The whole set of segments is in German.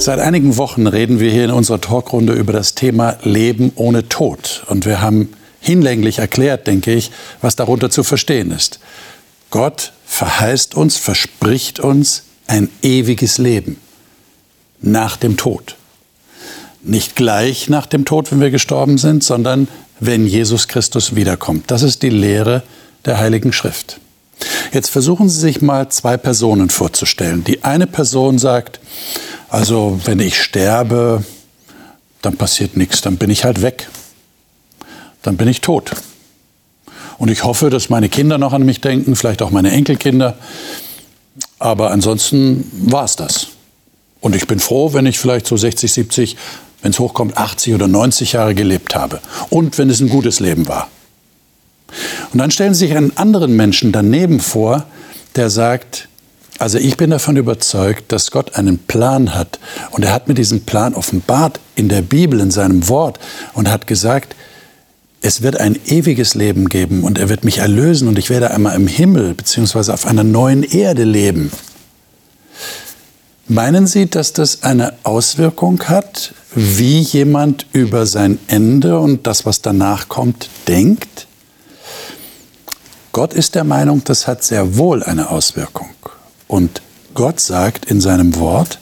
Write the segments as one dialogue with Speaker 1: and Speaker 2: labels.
Speaker 1: Seit einigen Wochen reden wir hier in unserer Talkrunde über das Thema Leben ohne Tod. Und wir haben hinlänglich erklärt, denke ich, was darunter zu verstehen ist. Gott verheißt uns, verspricht uns ein ewiges Leben nach dem Tod. Nicht gleich nach dem Tod, wenn wir gestorben sind, sondern wenn Jesus Christus wiederkommt. Das ist die Lehre der Heiligen Schrift. Jetzt versuchen Sie sich mal zwei Personen vorzustellen. Die eine Person sagt, also wenn ich sterbe, dann passiert nichts, dann bin ich halt weg. Dann bin ich tot. Und ich hoffe, dass meine Kinder noch an mich denken, vielleicht auch meine Enkelkinder. Aber ansonsten war es das. Und ich bin froh, wenn ich vielleicht so 60, 70, wenn es hochkommt, 80 oder 90 Jahre gelebt habe. Und wenn es ein gutes Leben war. Und dann stellen Sie sich einen anderen Menschen daneben vor, der sagt, also ich bin davon überzeugt, dass Gott einen Plan hat. Und er hat mir diesen Plan offenbart in der Bibel, in seinem Wort und hat gesagt, es wird ein ewiges Leben geben und er wird mich erlösen und ich werde einmal im Himmel bzw. auf einer neuen Erde leben. Meinen Sie, dass das eine Auswirkung hat, wie jemand über sein Ende und das, was danach kommt, denkt? Gott ist der Meinung, das hat sehr wohl eine Auswirkung. Und Gott sagt in seinem Wort,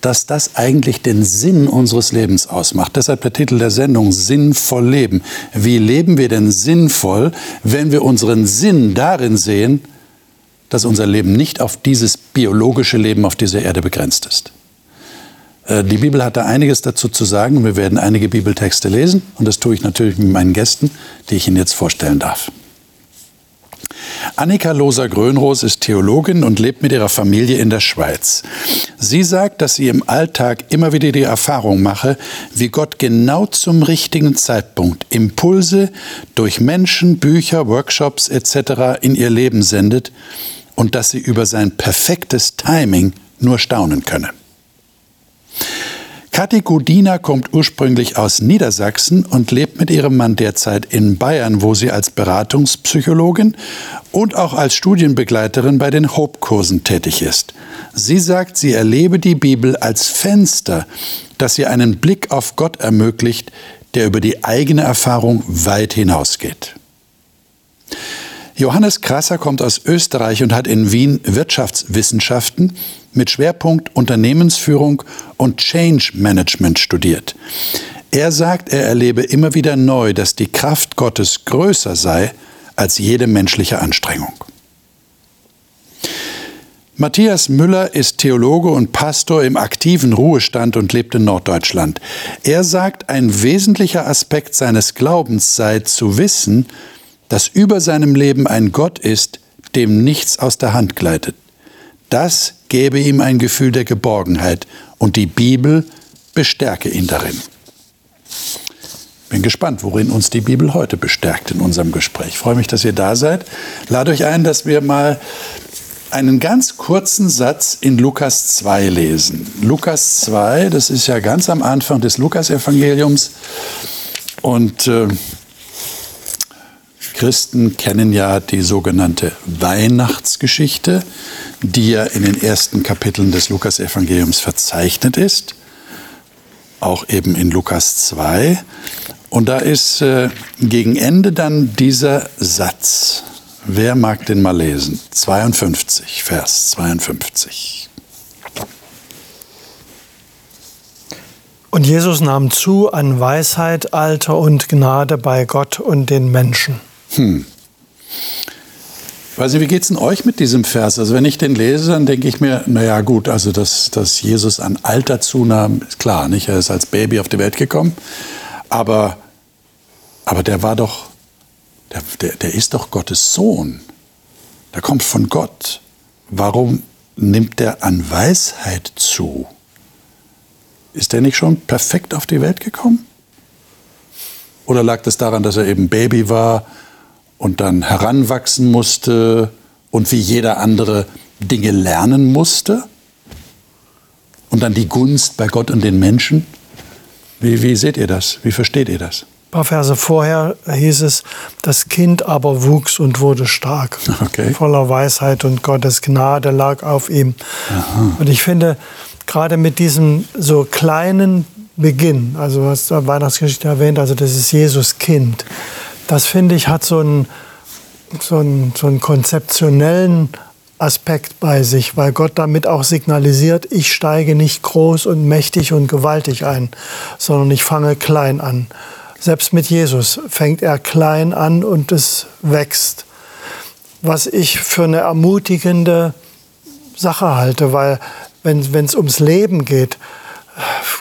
Speaker 1: dass das eigentlich den Sinn unseres Lebens ausmacht. Deshalb der Titel der Sendung Sinnvoll Leben. Wie leben wir denn sinnvoll, wenn wir unseren Sinn darin sehen, dass unser Leben nicht auf dieses biologische Leben auf dieser Erde begrenzt ist? Äh, die Bibel hat da einiges dazu zu sagen. Wir werden einige Bibeltexte lesen und das tue ich natürlich mit meinen Gästen, die ich Ihnen jetzt vorstellen darf. Annika Loser-Grönroos ist Theologin und lebt mit ihrer Familie in der Schweiz. Sie sagt, dass sie im Alltag immer wieder die Erfahrung mache, wie Gott genau zum richtigen Zeitpunkt Impulse durch Menschen, Bücher, Workshops etc. in ihr Leben sendet und dass sie über sein perfektes Timing nur staunen könne. Kathi Gudina kommt ursprünglich aus Niedersachsen und lebt mit ihrem Mann derzeit in Bayern, wo sie als Beratungspsychologin und auch als Studienbegleiterin bei den Hope-Kursen tätig ist. Sie sagt, sie erlebe die Bibel als Fenster, das ihr einen Blick auf Gott ermöglicht, der über die eigene Erfahrung weit hinausgeht. Johannes Krasser kommt aus Österreich und hat in Wien Wirtschaftswissenschaften mit Schwerpunkt Unternehmensführung und Change Management studiert. Er sagt, er erlebe immer wieder neu, dass die Kraft Gottes größer sei als jede menschliche Anstrengung. Matthias Müller ist Theologe und Pastor im aktiven Ruhestand und lebt in Norddeutschland. Er sagt, ein wesentlicher Aspekt seines Glaubens sei zu wissen, dass über seinem Leben ein Gott ist, dem nichts aus der Hand gleitet. Das gäbe ihm ein Gefühl der Geborgenheit und die Bibel bestärke ihn darin. Bin gespannt, worin uns die Bibel heute bestärkt in unserem Gespräch. Ich freue mich, dass ihr da seid. Lade euch ein, dass wir mal einen ganz kurzen Satz in Lukas 2 lesen. Lukas 2, das ist ja ganz am Anfang des Lukasevangeliums. Und äh, Christen kennen ja die sogenannte Weihnachtsgeschichte, die ja in den ersten Kapiteln des Lukasevangeliums verzeichnet ist, auch eben in Lukas 2. Und da ist äh, gegen Ende dann dieser Satz. Wer mag den mal lesen? 52, Vers 52.
Speaker 2: Und Jesus nahm zu an Weisheit, Alter und Gnade bei Gott und den Menschen. Hm.
Speaker 1: Nicht, wie geht es denn euch mit diesem Vers? Also wenn ich den lese, dann denke ich mir, naja gut, also dass, dass Jesus an Alter zunahm, ist klar, nicht? Er ist als Baby auf die Welt gekommen. Aber, aber der war doch, der, der, der ist doch Gottes Sohn. Der kommt von Gott. Warum nimmt der an Weisheit zu? Ist der nicht schon perfekt auf die Welt gekommen? Oder lag das daran, dass er eben Baby war, und dann heranwachsen musste und wie jeder andere Dinge lernen musste. Und dann die Gunst bei Gott und den Menschen. Wie, wie seht ihr das? Wie versteht ihr das?
Speaker 2: Ein paar Verse vorher hieß es, das Kind aber wuchs und wurde stark. Okay. Voller Weisheit und Gottes Gnade lag auf ihm. Aha. Und ich finde, gerade mit diesem so kleinen Beginn, also du hast Weihnachtsgeschichte erwähnt, also das ist Jesus Kind. Das finde ich hat so einen, so, so einen konzeptionellen Aspekt bei sich, weil Gott damit auch signalisiert, ich steige nicht groß und mächtig und gewaltig ein, sondern ich fange klein an. Selbst mit Jesus fängt er klein an und es wächst. Was ich für eine ermutigende Sache halte, weil wenn es ums Leben geht,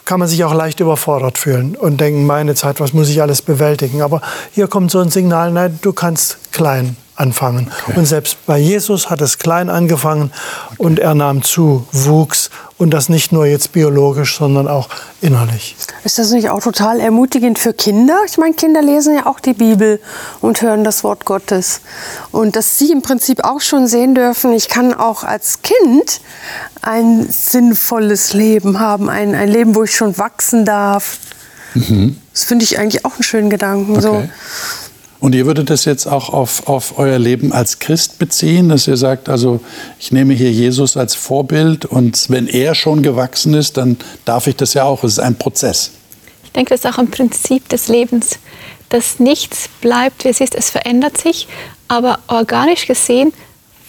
Speaker 2: kann man sich auch leicht überfordert fühlen und denken, meine Zeit, was muss ich alles bewältigen? Aber hier kommt so ein Signal, nein, du kannst klein anfangen. Okay. Und selbst bei Jesus hat es klein angefangen und er nahm zu, wuchs und das nicht nur jetzt biologisch, sondern auch innerlich.
Speaker 3: Ist das nicht auch total ermutigend für Kinder? Ich meine, Kinder lesen ja auch die Bibel und hören das Wort Gottes. Und dass sie im Prinzip auch schon sehen dürfen, ich kann auch als Kind ein sinnvolles Leben haben, ein, ein Leben, wo ich schon wachsen darf. Mhm. Das finde ich eigentlich auch einen schönen Gedanken. Okay. So.
Speaker 1: Und ihr würdet das jetzt auch auf, auf euer Leben als Christ beziehen, dass ihr sagt, also ich nehme hier Jesus als Vorbild und wenn er schon gewachsen ist, dann darf ich das ja auch. Es ist ein Prozess.
Speaker 4: Ich denke, das ist auch ein Prinzip des Lebens, dass nichts bleibt, wie es ist. Es verändert sich, aber organisch gesehen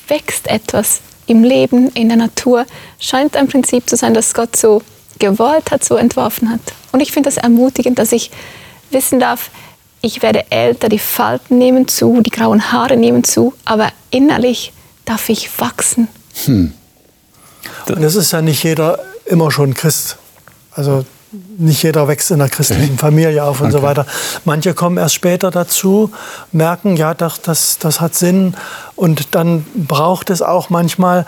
Speaker 4: wächst etwas im Leben, in der Natur. Scheint ein Prinzip zu sein, das Gott so gewollt hat, so entworfen hat. Und ich finde das ermutigend, dass ich wissen darf, ich werde älter, die Falten nehmen zu, die grauen Haare nehmen zu, aber innerlich darf ich wachsen. Hm.
Speaker 2: Und es ist ja nicht jeder immer schon Christ. Also nicht jeder wächst in einer christlichen Familie auf und okay. so weiter. Manche kommen erst später dazu, merken, ja, doch, das, das hat Sinn. Und dann braucht es auch manchmal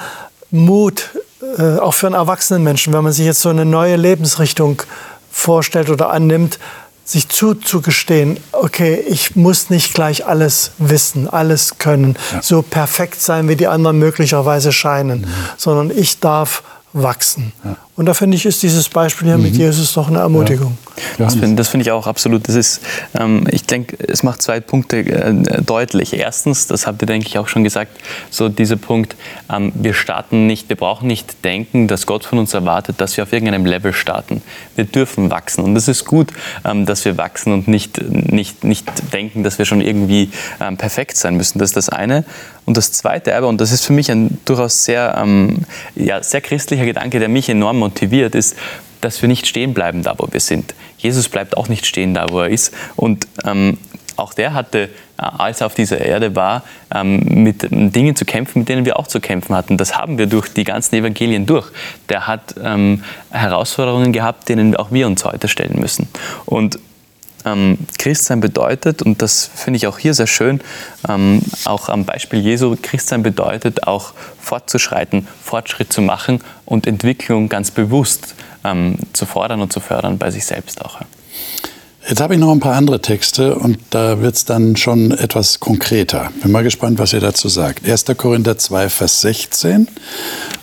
Speaker 2: Mut, äh, auch für einen erwachsenen Menschen, wenn man sich jetzt so eine neue Lebensrichtung vorstellt oder annimmt, sich zuzugestehen, okay, ich muss nicht gleich alles wissen, alles können, ja. so perfekt sein, wie die anderen möglicherweise scheinen, mhm. sondern ich darf wachsen. Ja. Und da finde ich, ist dieses Beispiel hier mhm. mit Jesus doch eine Ermutigung.
Speaker 5: Ja. Das finde find ich auch absolut. Das ist, ähm, ich denke, es macht zwei Punkte äh, deutlich. Erstens, das habt ihr, denke ich, auch schon gesagt, so dieser Punkt, ähm, wir starten nicht, wir brauchen nicht denken, dass Gott von uns erwartet, dass wir auf irgendeinem Level starten. Wir dürfen wachsen. Und das ist gut, ähm, dass wir wachsen und nicht, nicht, nicht denken, dass wir schon irgendwie ähm, perfekt sein müssen. Das ist das eine. Und das zweite aber, und das ist für mich ein durchaus sehr, ähm, ja, sehr christlicher Gedanke, der mich enorm motiviert, ist, dass wir nicht stehen bleiben da, wo wir sind. Jesus bleibt auch nicht stehen da, wo er ist. Und ähm, auch der hatte, äh, als er auf dieser Erde war, ähm, mit Dingen zu kämpfen, mit denen wir auch zu kämpfen hatten. Das haben wir durch die ganzen Evangelien durch. Der hat ähm, Herausforderungen gehabt, denen auch wir uns heute stellen müssen. Und ähm, Christsein bedeutet, und das finde ich auch hier sehr schön, ähm, auch am Beispiel Jesu, Christsein bedeutet auch fortzuschreiten, Fortschritt zu machen und Entwicklung ganz bewusst ähm, zu fordern und zu fördern bei sich selbst auch.
Speaker 1: Jetzt habe ich noch ein paar andere Texte und da wird es dann schon etwas konkreter. Bin mal gespannt, was ihr dazu sagt. 1. Korinther 2, Vers 16.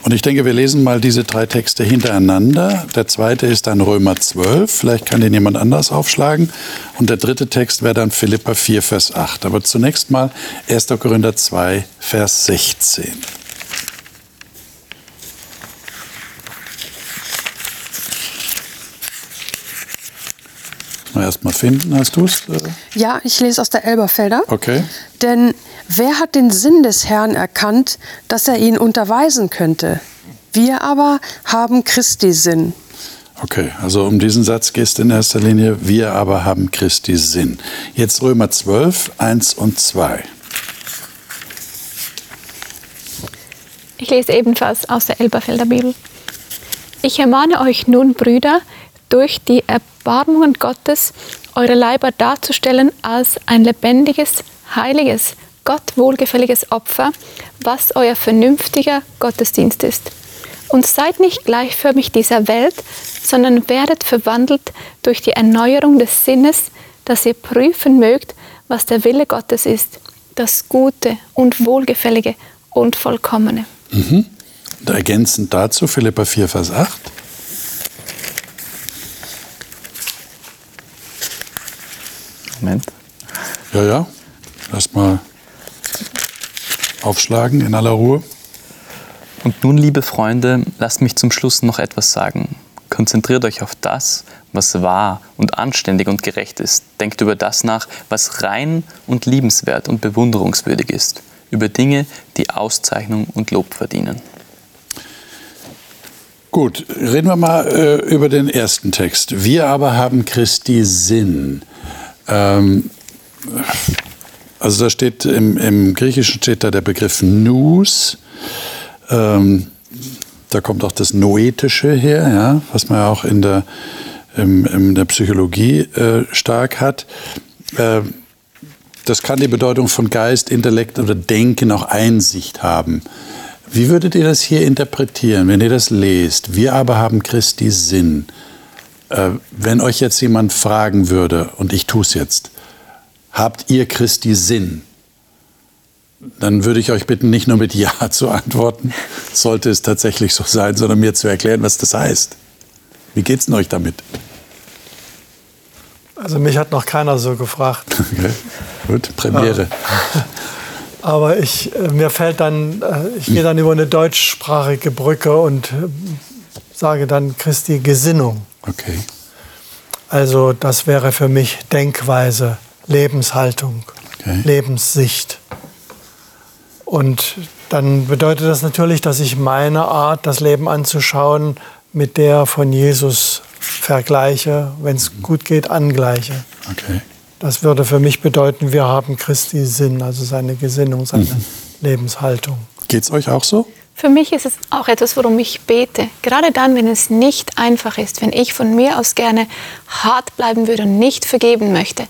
Speaker 1: Und ich denke, wir lesen mal diese drei Texte hintereinander. Der zweite ist dann Römer 12. Vielleicht kann den jemand anders aufschlagen. Und der dritte Text wäre dann Philippa 4, Vers 8. Aber zunächst mal 1. Korinther 2, Vers 16. Mal erst mal finden, hast du es?
Speaker 3: Ja, ich lese aus der Elberfelder.
Speaker 1: Okay.
Speaker 3: Denn wer hat den Sinn des Herrn erkannt, dass er ihn unterweisen könnte? Wir aber haben Christi Sinn.
Speaker 1: Okay, also um diesen Satz geht es in erster Linie. Wir aber haben Christi Sinn. Jetzt Römer 12, 1 und 2.
Speaker 4: Ich lese ebenfalls aus der Elberfelder Bibel. Ich ermahne euch nun, Brüder, durch die Erbarmungen Gottes eure Leiber darzustellen als ein lebendiges, heiliges, Gott wohlgefälliges Opfer, was euer vernünftiger Gottesdienst ist. Und seid nicht gleichförmig dieser Welt, sondern werdet verwandelt durch die Erneuerung des Sinnes, dass ihr prüfen mögt, was der Wille Gottes ist, das Gute und Wohlgefällige und Vollkommene.
Speaker 1: Mhm. ergänzend dazu Philippa 4, Vers 8.
Speaker 5: Moment.
Speaker 1: Ja, ja. Erstmal aufschlagen in aller Ruhe.
Speaker 5: Und nun, liebe Freunde, lasst mich zum Schluss noch etwas sagen. Konzentriert euch auf das, was wahr und anständig und gerecht ist. Denkt über das nach, was rein und liebenswert und bewunderungswürdig ist. Über Dinge, die Auszeichnung und Lob verdienen.
Speaker 1: Gut, reden wir mal äh, über den ersten Text. Wir aber haben Christi Sinn. Ähm, also da steht im, im, Griechischen steht da der Begriff Nous. Ähm, da kommt auch das Noetische her, ja, was man ja auch in der, im, in der Psychologie äh, stark hat. Äh, das kann die Bedeutung von Geist, Intellekt oder Denken, auch Einsicht haben. Wie würdet ihr das hier interpretieren, wenn ihr das lest? Wir aber haben Christi Sinn. Äh, wenn euch jetzt jemand fragen würde, und ich tue es jetzt, habt ihr Christi Sinn? Dann würde ich euch bitten, nicht nur mit Ja zu antworten, sollte es tatsächlich so sein, sondern mir zu erklären, was das heißt. Wie geht es denn euch damit?
Speaker 2: Also mich hat noch keiner so gefragt.
Speaker 1: Okay. Gut, Premiere.
Speaker 2: Aber ich, äh, mir fällt dann, äh, ich gehe dann über eine deutschsprachige Brücke und sage dann Christi Gesinnung.
Speaker 1: Okay.
Speaker 2: Also das wäre für mich Denkweise, Lebenshaltung, okay. Lebenssicht. Und dann bedeutet das natürlich, dass ich meine Art, das Leben anzuschauen, mit der von Jesus vergleiche, wenn es gut geht, angleiche.
Speaker 1: Okay.
Speaker 2: Das würde für mich bedeuten, wir haben Christi Sinn, also seine Gesinnung, seine mhm. Lebenshaltung.
Speaker 1: Geht es euch auch so?
Speaker 4: Für mich ist es auch etwas, worum ich bete. Gerade dann, wenn es nicht einfach ist, wenn ich von mir aus gerne hart bleiben würde und nicht vergeben möchte.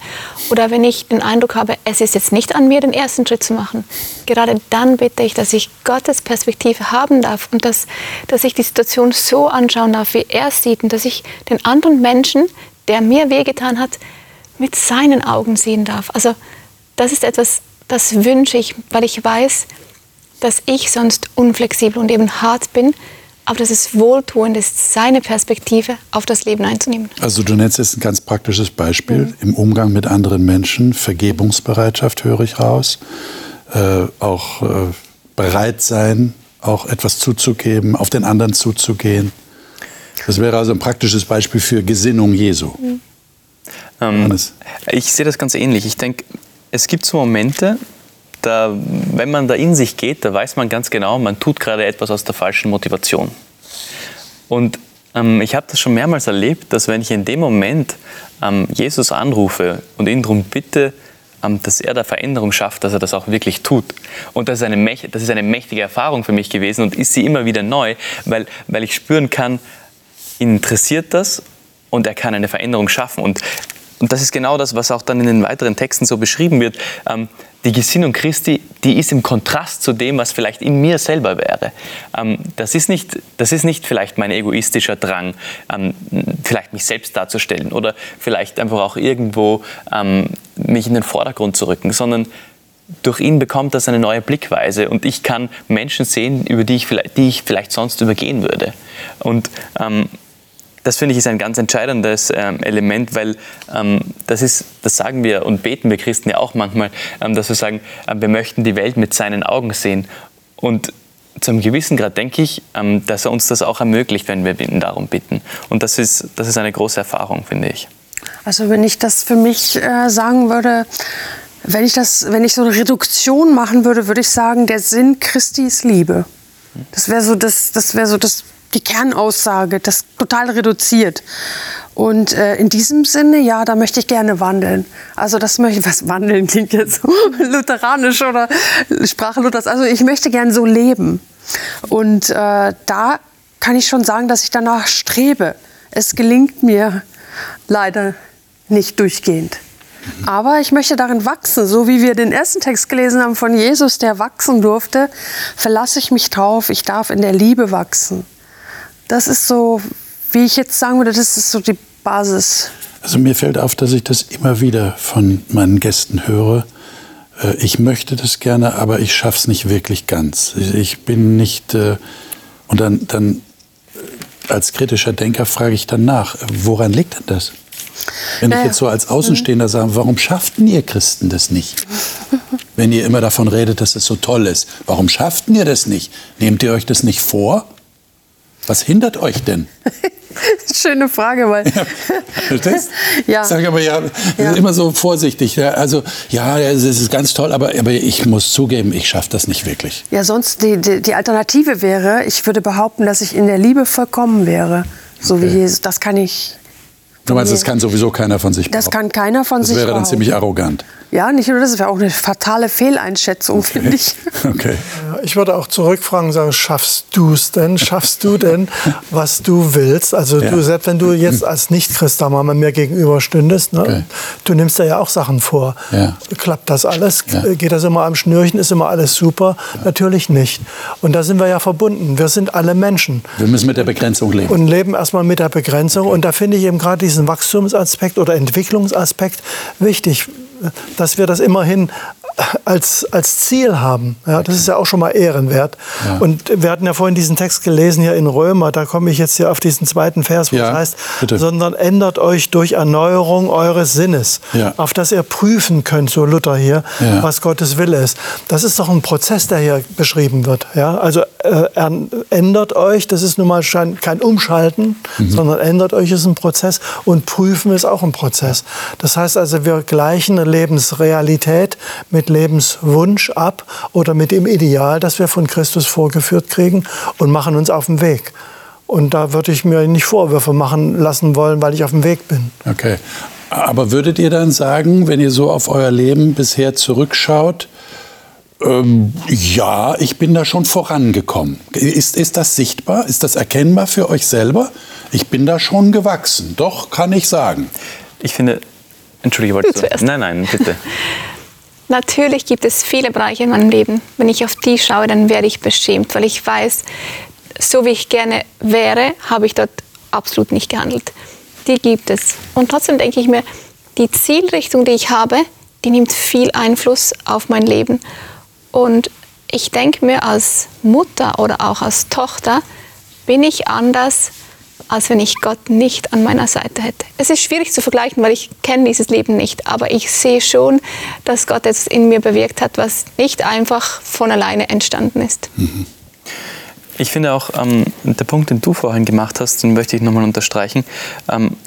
Speaker 4: Oder wenn ich den Eindruck habe, es ist jetzt nicht an mir, den ersten Schritt zu machen. Gerade dann bitte ich, dass ich Gottes Perspektive haben darf und dass, dass ich die Situation so anschauen darf, wie er sieht und dass ich den anderen Menschen, der mir wehgetan hat, mit seinen Augen sehen darf. Also das ist etwas, das wünsche ich, weil ich weiß, dass ich sonst unflexibel und eben hart bin, aber dass es wohltuend ist, seine Perspektive auf das Leben einzunehmen.
Speaker 1: Also du nennst jetzt ein ganz praktisches Beispiel mhm. im Umgang mit anderen Menschen, Vergebungsbereitschaft höre ich raus, äh, auch äh, bereit sein, auch etwas zuzugeben, auf den anderen zuzugehen. Das wäre also ein praktisches Beispiel für Gesinnung Jesu. Mhm.
Speaker 5: Ähm, ich sehe das ganz ähnlich. Ich denke, es gibt so Momente, da, wenn man da in sich geht, da weiß man ganz genau, man tut gerade etwas aus der falschen Motivation. Und ähm, ich habe das schon mehrmals erlebt, dass wenn ich in dem Moment ähm, Jesus anrufe und ihn darum bitte, ähm, dass er da Veränderung schafft, dass er das auch wirklich tut. Und das ist, eine, das ist eine mächtige Erfahrung für mich gewesen und ist sie immer wieder neu, weil, weil ich spüren kann, ihn interessiert das und er kann eine Veränderung schaffen. Und und das ist genau das, was auch dann in den weiteren Texten so beschrieben wird. Ähm, die Gesinnung Christi, die ist im Kontrast zu dem, was vielleicht in mir selber wäre. Ähm, das, ist nicht, das ist nicht vielleicht mein egoistischer Drang, ähm, vielleicht mich selbst darzustellen oder vielleicht einfach auch irgendwo ähm, mich in den Vordergrund zu rücken, sondern durch ihn bekommt das eine neue Blickweise und ich kann Menschen sehen, über die ich vielleicht, die ich vielleicht sonst übergehen würde. Und ähm, das finde ich ist ein ganz entscheidendes ähm, Element, weil ähm, das ist, das sagen wir und beten wir Christen ja auch manchmal, ähm, dass wir sagen, äh, wir möchten die Welt mit seinen Augen sehen. Und zu einem gewissen Grad denke ich, ähm, dass er uns das auch ermöglicht, wenn wir ihn darum bitten. Und das ist, das ist eine große Erfahrung, finde ich.
Speaker 3: Also wenn ich das für mich äh, sagen würde, wenn ich, das, wenn ich so eine Reduktion machen würde, würde ich sagen, der Sinn Christi ist Liebe. Das wäre so das, das, wär so das die Kernaussage, das total reduziert. Und äh, in diesem Sinne, ja, da möchte ich gerne wandeln. Also das möchte ich, was wandeln klingt jetzt so lutheranisch oder Sprache Luthers. Also ich möchte gerne so leben. Und äh, da kann ich schon sagen, dass ich danach strebe. Es gelingt mir leider nicht durchgehend. Aber ich möchte darin wachsen, so wie wir den ersten Text gelesen haben von Jesus, der wachsen durfte, verlasse ich mich drauf, ich darf in der Liebe wachsen. Das ist so, wie ich jetzt sagen würde, das ist so die Basis.
Speaker 1: Also mir fällt auf, dass ich das immer wieder von meinen Gästen höre. Äh, ich möchte das gerne, aber ich schaffe es nicht wirklich ganz. Ich bin nicht. Äh, und dann, dann äh, als kritischer Denker frage ich dann nach, woran liegt denn das? Wenn
Speaker 3: Naja.
Speaker 1: ich jetzt so als Außenstehender sage, warum schafften ihr Christen das nicht? Wenn ihr immer davon redet, dass es so toll ist, warum schafften ihr das nicht? Nehmt ihr euch das nicht vor? Was hindert euch denn?
Speaker 3: Schöne Frage, weil.
Speaker 1: Verstehst?
Speaker 3: Ja.
Speaker 1: Sag aber ja,
Speaker 3: Ja.
Speaker 1: immer so vorsichtig. Ja, also ja, es ist ganz toll, aber, aber ich muss zugeben, ich schaffe das nicht wirklich.
Speaker 3: Ja, sonst die, die, die Alternative wäre, ich würde behaupten, dass ich in der Liebe vollkommen wäre. So wie
Speaker 1: Okay.
Speaker 3: Jesus. Das kann ich.
Speaker 1: Du meinst, das kann sowieso keiner von sich
Speaker 3: Das
Speaker 1: behaupten.
Speaker 3: kann keiner von
Speaker 1: Das
Speaker 3: sich
Speaker 1: wäre dann
Speaker 3: behaupten.
Speaker 1: ziemlich arrogant.
Speaker 3: Ja, nicht nur das, wäre auch eine fatale Fehleinschätzung, finde ich.
Speaker 1: Okay.
Speaker 2: Ja, Ich würde auch zurückfragen und sagen, schaffst du es denn? Schaffst du denn, was du willst? Also
Speaker 1: Ja.
Speaker 2: du, selbst wenn du jetzt als Nicht-Christ da mal mir gegenüber stündest, ne?
Speaker 1: Okay.
Speaker 2: du nimmst dir ja auch Sachen vor.
Speaker 1: Ja.
Speaker 2: Klappt das alles?
Speaker 1: Ja.
Speaker 2: Geht das immer am Schnürchen? Ist immer alles super? Natürlich nicht. Und da sind wir ja verbunden. Wir sind alle Menschen
Speaker 1: Wir müssen mit der Begrenzung leben.
Speaker 2: und leben erstmal mit der Begrenzung. Und da finde ich eben gerade diesen Wachstumsaspekt oder Entwicklungsaspekt wichtig, dass wir das immerhin als, als Ziel haben. Ja, das ist ja auch schon mal ehrenwert.
Speaker 1: Ja.
Speaker 2: Und wir hatten ja vorhin diesen Text gelesen hier in Römer, da komme ich jetzt hier auf diesen zweiten Vers, wo
Speaker 1: Ja,
Speaker 2: es heißt,
Speaker 1: bitte.
Speaker 2: sondern ändert euch durch Erneuerung eures Sinnes,
Speaker 1: Ja.
Speaker 2: auf dass ihr prüfen könnt, so Luther hier, was Gottes Wille ist. Das ist doch ein Prozess, der hier beschrieben wird. Ja? Also äh, er, ändert euch, das ist nun mal kein Umschalten,
Speaker 1: Mhm.
Speaker 2: sondern ändert euch ist ein Prozess und prüfen ist auch ein Prozess. Das heißt also, wir gleichen eine Lebensrealität mit Lebenswunsch ab oder mit dem Ideal, das wir von Christus vorgeführt kriegen und machen uns auf den Weg. Und da würde ich mir nicht Vorwürfe machen lassen wollen, weil ich auf dem Weg bin.
Speaker 1: Okay. Aber würdet ihr dann sagen, wenn ihr so auf euer Leben bisher zurückschaut, ähm, ja, ich bin da schon vorangekommen. Ist, ist das sichtbar? Ist das erkennbar für euch selber? Ich bin da schon gewachsen. Doch, kann ich sagen.
Speaker 5: Ich finde, entschuldige, wolltest
Speaker 4: Du zuerst.
Speaker 5: Nein, nein, bitte.
Speaker 4: Natürlich gibt es viele Bereiche in meinem Leben. Wenn ich auf die schaue, dann werde ich beschämt, weil ich weiß, so wie ich gerne wäre, habe ich dort absolut nicht gehandelt. Die gibt es. Und trotzdem denke ich mir, die Zielrichtung, die ich habe, die nimmt viel Einfluss auf mein Leben. Und ich denke mir als Mutter oder auch als Tochter, bin ich anders, als wenn ich Gott nicht an meiner Seite hätte. Es ist schwierig zu vergleichen, weil ich kenne dieses Leben nicht, aber ich sehe schon, dass Gott etwas in mir bewirkt hat, was nicht einfach von alleine entstanden ist.
Speaker 5: Ich finde auch, ähm, der Punkt, den du vorhin gemacht hast, den möchte ich nochmal unterstreichen, ähm,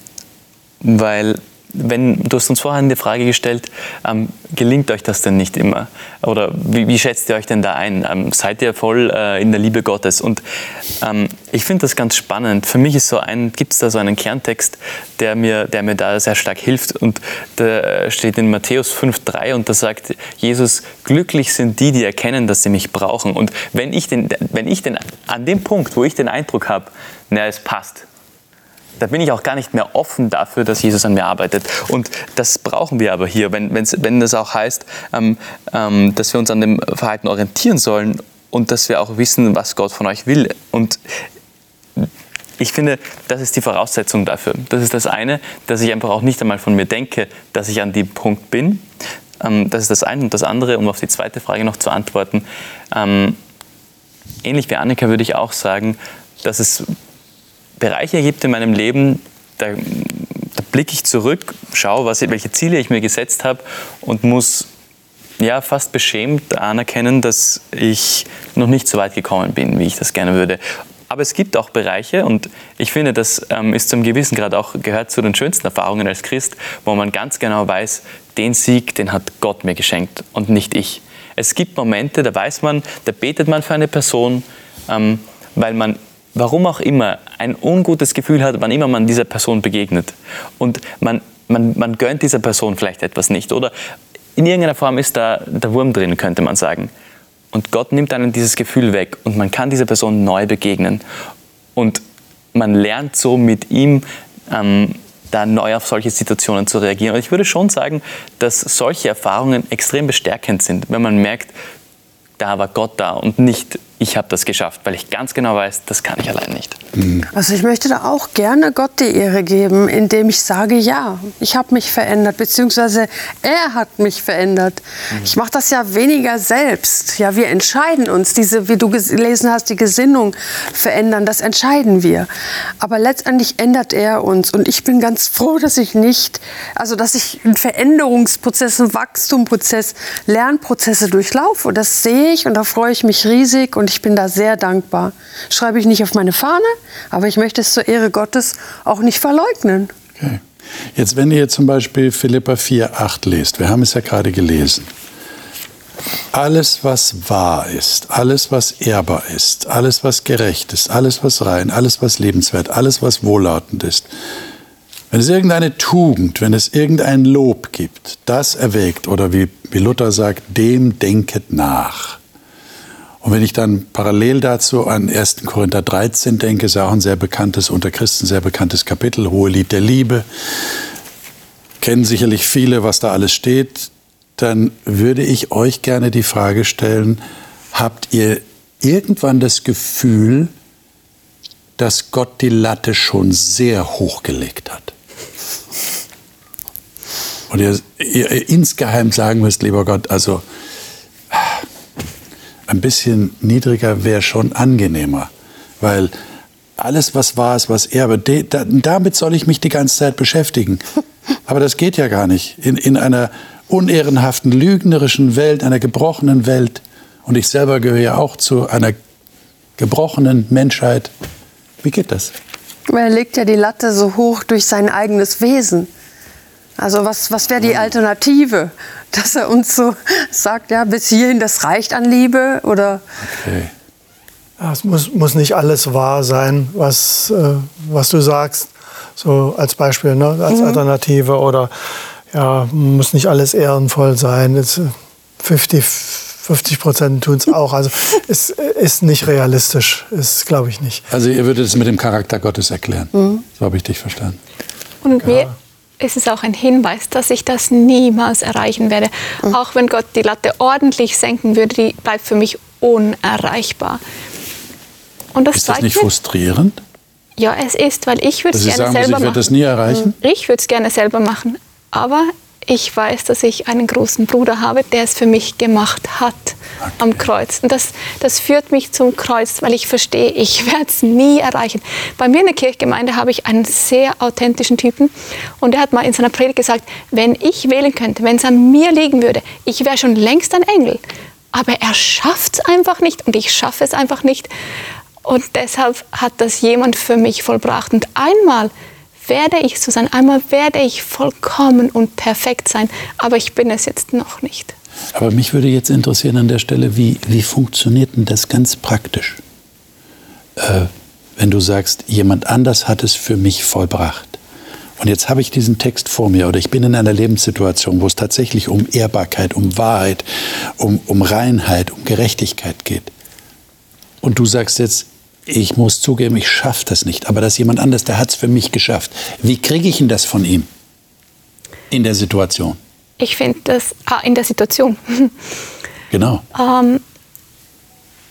Speaker 5: weil wenn, du hast uns vorhin die Frage gestellt, ähm, gelingt euch das denn nicht immer? Oder wie, wie schätzt ihr euch denn da ein? Ähm, seid ihr voll äh, in der Liebe Gottes? Und ähm, ich finde das ganz spannend. Für mich so gibt es da so einen Kerntext, der mir, der mir da sehr stark hilft. Und der steht in Matthäus 5,3 und da sagt Jesus, glücklich sind die, die erkennen, dass sie mich brauchen. Und wenn ich, den, wenn ich den, an dem Punkt, wo ich den Eindruck habe, na, es passt, da bin ich auch gar nicht mehr offen dafür, dass Jesus an mir arbeitet. Und das brauchen wir aber hier, wenn, wenn das auch heißt, ähm, ähm, dass wir uns an dem Verhalten orientieren sollen und dass wir auch wissen, was Gott von euch will. Und ich finde, das ist die Voraussetzung dafür. Das ist das eine, dass ich einfach auch nicht einmal von mir denke, dass ich an dem Punkt bin. Ähm, das ist das eine. Und das andere, um auf die zweite Frage noch zu antworten, ähm, ähnlich wie Annika würde ich auch sagen, dass es Bereiche gibt in meinem Leben, da, da blicke ich zurück, schaue, was, welche Ziele ich mir gesetzt habe und muss ja, fast beschämt anerkennen, dass ich noch nicht so weit gekommen bin, wie ich das gerne würde. Aber es gibt auch Bereiche und ich finde, das ähm, ist zum gewissen Grad auch gehört zu den schönsten Erfahrungen als Christ, wo man ganz genau weiß, den Sieg, den hat Gott mir geschenkt und nicht ich. Es gibt Momente, da weiß man, da betet man für eine Person, ähm, weil man, warum auch immer, ein ungutes Gefühl hat, wann immer man dieser Person begegnet. Und man, man, man gönnt dieser Person vielleicht etwas nicht. Oder in irgendeiner Form ist da der Wurm drin, könnte man sagen. Und Gott nimmt einem dieses Gefühl weg und man kann dieser Person neu begegnen. Und man lernt so mit ihm ähm, da neu auf solche Situationen zu reagieren. Und ich würde schon sagen, dass solche Erfahrungen extrem bestärkend sind, wenn man merkt, da war Gott da und nicht ich habe das geschafft, weil ich ganz genau weiß, das kann ich allein nicht.
Speaker 3: Also ich möchte da auch gerne Gott die Ehre geben, indem ich sage, ja, ich habe mich verändert, beziehungsweise er hat mich verändert. Ich mache das ja weniger selbst. Ja, wir entscheiden uns, diese, wie du gelesen hast, die Gesinnung verändern, das entscheiden wir. Aber letztendlich ändert er uns und ich bin ganz froh, dass ich nicht, also dass ich einen Veränderungsprozess, einen Wachstumprozess, Lernprozesse durchlaufe. Und das sehe ich und da freue ich mich riesig und ich bin da sehr dankbar. Schreibe ich nicht auf meine Fahne, aber ich möchte es zur Ehre Gottes auch nicht verleugnen.
Speaker 1: Okay. Jetzt, wenn ihr zum Beispiel Philippa 4, 8 lest, wir haben es ja gerade gelesen. Alles, was wahr ist, alles, was ehrbar ist, alles, was gerecht ist, alles, was rein, alles, was lebenswert, alles, was wohllautend ist, wenn es irgendeine Tugend, wenn es irgendein Lob gibt, das erwägt, oder wie, wie Luther sagt, dem denket nach. Und wenn ich dann parallel dazu an 1. Korinther 13 denke, ist auch ein sehr bekanntes, unter Christen sehr bekanntes Kapitel, Hohe Lied der Liebe, kennen sicherlich viele, was da alles steht, dann würde ich euch gerne die Frage stellen, habt ihr irgendwann das Gefühl, dass Gott die Latte schon sehr hochgelegt hat? Und ihr, ihr insgeheim sagen müsst, lieber Gott, also ein bisschen niedriger wäre schon angenehmer, weil alles, was wahr ist, was er, aber de, da, damit soll ich mich die ganze Zeit beschäftigen. Aber das geht ja gar nicht. In, in einer unehrenhaften, lügnerischen Welt, einer gebrochenen Welt, und ich selber gehöre ja auch zu einer gebrochenen Menschheit. Wie geht das?
Speaker 3: Er legt ja die Latte so hoch durch sein eigenes Wesen. Also was, was wäre die Alternative? Dass er uns so sagt, ja, bis hierhin, das reicht an Liebe? Oder
Speaker 1: Okay.
Speaker 2: Ja, es muss, muss nicht alles wahr sein, was, äh, was du sagst, so als Beispiel, ne, als Alternative. Oder ja, muss nicht alles ehrenvoll sein. Äh, 50, 50 Prozent tun es auch. Also es ist nicht realistisch, ist glaube ich nicht.
Speaker 1: Also ihr würdet es mit dem Charakter Gottes erklären. So habe ich dich verstanden.
Speaker 4: Und mir ist es auch ein Hinweis, dass ich das niemals erreichen werde. Auch wenn Gott die Latte ordentlich senken würde, die bleibt für mich unerreichbar. Und das
Speaker 1: Ist das nicht
Speaker 4: mir-
Speaker 1: frustrierend?
Speaker 4: Ja, es ist, weil ich würde es
Speaker 1: Sie
Speaker 4: gerne
Speaker 1: sagen,
Speaker 4: selber
Speaker 1: ich werde das
Speaker 4: machen.
Speaker 1: nie erreichen?
Speaker 4: Ich würde es gerne selber machen, aber ich weiß, dass ich einen großen Bruder habe, der es für mich gemacht hat am Kreuz. Und das, das führt mich zum Kreuz, weil ich verstehe, ich werde es nie erreichen. Bei mir in der Kirchgemeinde habe ich einen sehr authentischen Typen und der hat mal in seiner Predigt gesagt, wenn ich wählen könnte, wenn es an mir liegen würde, ich wäre schon längst ein Engel. Aber er schafft es einfach nicht und ich schaffe es einfach nicht. Und deshalb hat das jemand für mich vollbracht. Und einmal werde ich so sein, einmal werde ich vollkommen und perfekt sein, aber ich bin es jetzt noch nicht.
Speaker 1: Aber mich würde jetzt interessieren an der Stelle, wie, wie funktioniert denn das ganz praktisch? Äh, wenn du sagst, jemand anders hat es für mich vollbracht. Und jetzt habe ich diesen Text vor mir oder ich bin in einer Lebenssituation, wo es tatsächlich um Ehrbarkeit, um Wahrheit, um, um Reinheit, um Gerechtigkeit geht. Und du sagst jetzt, ich muss zugeben, ich schaffe das nicht. Aber das ist jemand anders, der hat es für mich geschafft. Wie kriege ich denn das von ihm in der Situation?
Speaker 4: Ich finde das ah, in der Situation.
Speaker 1: Genau.
Speaker 4: ähm,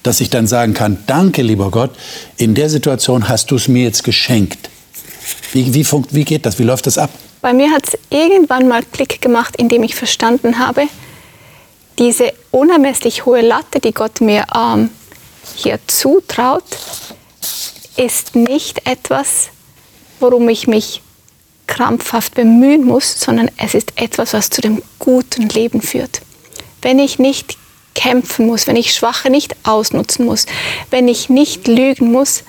Speaker 1: dass ich dann sagen kann, danke lieber Gott, in der Situation hast du es mir jetzt geschenkt. Wie, wie, funkt, wie geht das? Wie läuft das ab?
Speaker 4: Bei mir hat es irgendwann mal Klick gemacht, indem ich verstanden habe, diese unermesslich hohe Latte, die Gott mir ähm, hier zutraut, ist nicht etwas, worum ich mich krampfhaft bemühen muss, sondern es ist etwas, was zu dem guten Leben führt. Wenn ich nicht kämpfen muss, wenn ich Schwache nicht ausnutzen muss, wenn ich nicht lügen muss,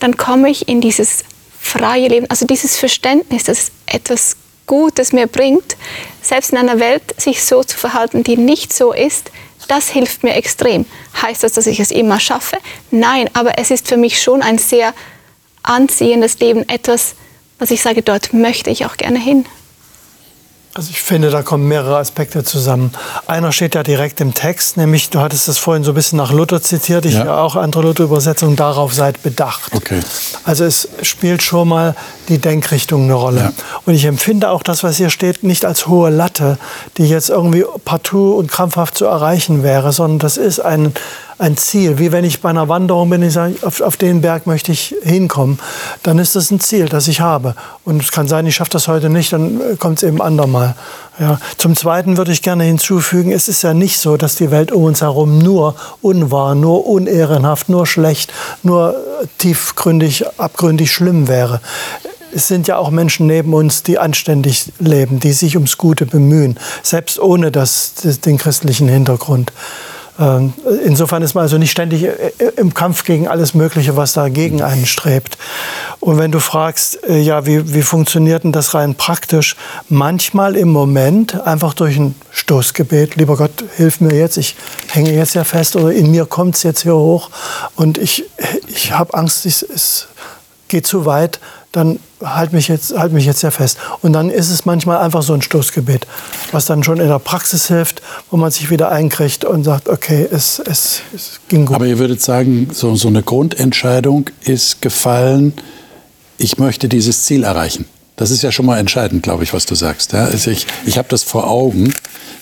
Speaker 4: dann komme ich in dieses freie Leben, also dieses Verständnis, dass etwas Gutes mir bringt, selbst in einer Welt sich so zu verhalten, die nicht so ist, das hilft mir extrem. Heißt das, dass ich es immer schaffe? Nein, aber es ist für mich schon ein sehr anziehendes Leben, etwas, was ich sage, dort möchte ich auch gerne hin.
Speaker 2: Also ich finde, da kommen mehrere Aspekte zusammen. Einer steht ja direkt im Text, nämlich, du hattest es vorhin so ein bisschen nach Luther zitiert, ich ja. auch andere Luther-Übersetzungen, darauf seid bedacht.
Speaker 1: Okay.
Speaker 2: Also es spielt schon mal die Denkrichtung eine Rolle.
Speaker 1: Ja.
Speaker 2: Und ich empfinde auch das, was hier steht, nicht als hohe Latte, die jetzt irgendwie partout und krampfhaft zu erreichen wäre, sondern das ist ein, ein Ziel. Wie wenn ich bei einer Wanderung bin, ich sage, auf, auf den Berg möchte ich hinkommen, dann ist das ein Ziel, das ich habe. Und es kann sein, ich schaffe das heute nicht, dann äh, kommt es eben andermal. Ja. Zum Zweiten würde ich gerne hinzufügen, es ist ja nicht so, dass die Welt um uns herum nur unwahr, nur unehrenhaft, nur schlecht, nur tiefgründig, abgründig schlimm wäre es sind ja auch Menschen neben uns, die anständig leben, die sich ums Gute bemühen, selbst ohne das, den christlichen Hintergrund. Ähm, insofern ist man also nicht ständig äh, im Kampf gegen alles Mögliche, was dagegen einen strebt. Und wenn du fragst, äh, ja, wie, wie funktioniert denn das rein praktisch? Manchmal im Moment einfach durch ein Stoßgebet, lieber Gott, hilf mir jetzt, ich hänge jetzt ja fest oder in mir kommt es jetzt hier hoch und ich, ich habe Angst, es, es geht zu weit, dann halt mich jetzt, halt mich jetzt sehr fest. Und dann ist es manchmal einfach so ein Stoßgebet, was dann schon in der Praxis hilft, wo man sich wieder einkriegt und sagt, okay, es, es, es ging gut.
Speaker 1: Aber ihr würdet sagen, so, so eine Grundentscheidung ist gefallen, ich möchte dieses Ziel erreichen. Das ist ja schon mal entscheidend, glaube ich, was du sagst. Ja? Also ich ich habe das vor Augen.